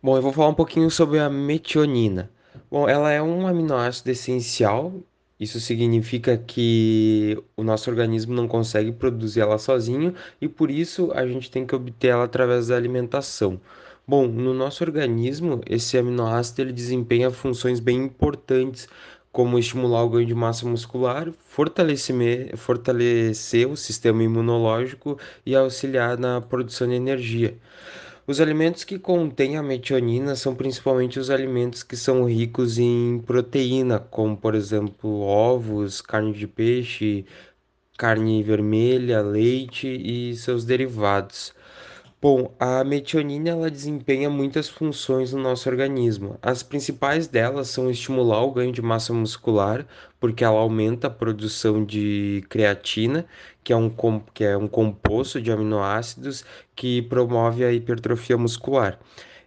Bom, eu vou falar um pouquinho sobre a metionina. Bom, ela é um aminoácido essencial. Isso significa que o nosso organismo não consegue produzir ela sozinho e por isso a gente tem que obter ela através da alimentação. Bom, no nosso organismo, esse aminoácido ele desempenha funções bem importantes, como estimular o ganho de massa muscular, fortalecer, fortalecer o sistema imunológico e auxiliar na produção de energia. Os alimentos que contêm a metionina são principalmente os alimentos que são ricos em proteína, como por exemplo ovos, carne de peixe, carne vermelha, leite e seus derivados. Bom, a metionina ela desempenha muitas funções no nosso organismo. As principais delas são estimular o ganho de massa muscular, porque ela aumenta a produção de creatina, que é um, que é um composto de aminoácidos que promove a hipertrofia muscular.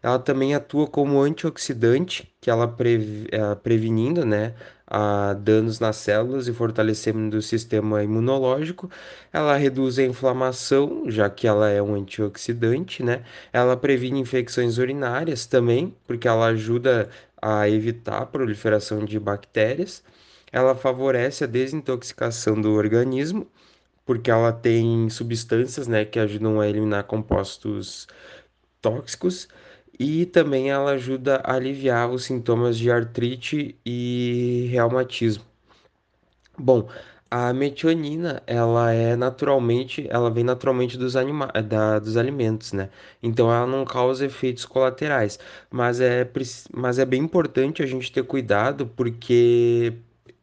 Ela também atua como antioxidante, que ela prev- eh, prevenindo, né, a danos nas células e fortalecendo o sistema imunológico. Ela reduz a inflamação, já que ela é um antioxidante, né? Ela previne infecções urinárias também, porque ela ajuda a evitar a proliferação de bactérias. Ela favorece a desintoxicação do organismo, porque ela tem substâncias, né, que ajudam a eliminar compostos tóxicos. E também ela ajuda a aliviar os sintomas de artrite e reumatismo. Bom, a metionina, ela é naturalmente, ela vem naturalmente dos anima da, dos alimentos, né? Então ela não causa efeitos colaterais, mas é, mas é bem importante a gente ter cuidado porque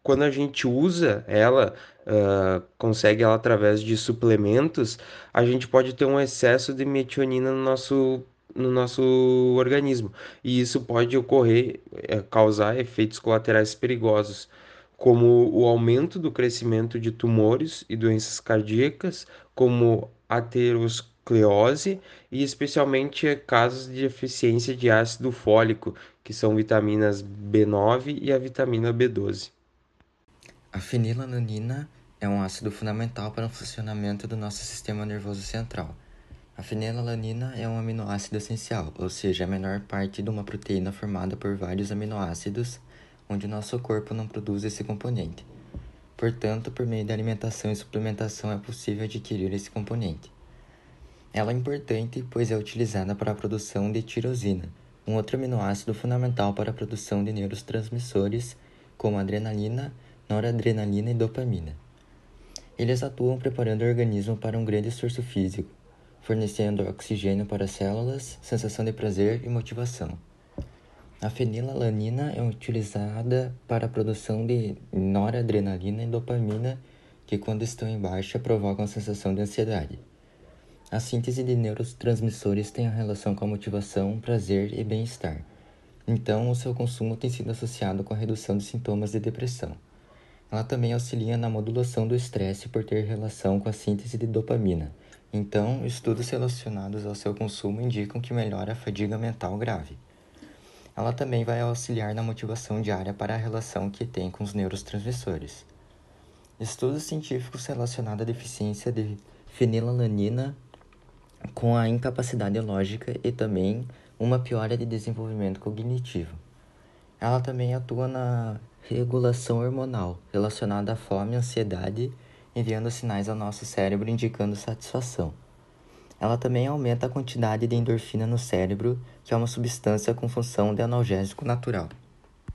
quando a gente usa ela, ah, consegue ela através de suplementos, a gente pode ter um excesso de metionina no nosso no nosso organismo, e isso pode ocorrer, eh, causar efeitos colaterais perigosos como o aumento do crescimento de tumores e doenças cardíacas, como aterosclerose e especialmente casos de deficiência de ácido fólico, que são vitaminas B9 e a vitamina B12. A fenilalanina é um ácido fundamental para o funcionamento do nosso sistema nervoso central. A fenilalanina é um aminoácido essencial, ou seja, a menor parte de uma proteína formada por vários aminoácidos, onde o nosso corpo não produz esse componente. Portanto, por meio da alimentação e suplementação é possível adquirir esse componente. Ela é importante pois é utilizada para a produção de tirosina, um outro aminoácido fundamental para a produção de neurotransmissores como adrenalina, noradrenalina e dopamina. Eles atuam preparando o organismo para um grande esforço físico, fornecendo oxigênio para as células, sensação de prazer e motivação. A fenilalanina é utilizada para a produção de noradrenalina e dopamina, que quando estão em baixa provocam a sensação de ansiedade. A síntese de neurotransmissores tem a relação com a motivação, prazer e bem-estar. Então, o seu consumo tem sido associado com a redução de sintomas de depressão. Ela também auxilia na modulação do estresse por ter relação com a síntese de dopamina. Então, estudos relacionados ao seu consumo indicam que melhora a fadiga mental grave. Ela também vai auxiliar na motivação diária para a relação que tem com os neurotransmissores. Estudos científicos relacionados à deficiência de fenilalanina com a incapacidade lógica e também uma piora de desenvolvimento cognitivo. Ela também atua na regulação hormonal relacionada à fome ansiedade, enviando sinais ao nosso cérebro indicando satisfação. Ela também aumenta a quantidade de endorfina no cérebro, que é uma substância com função de analgésico natural.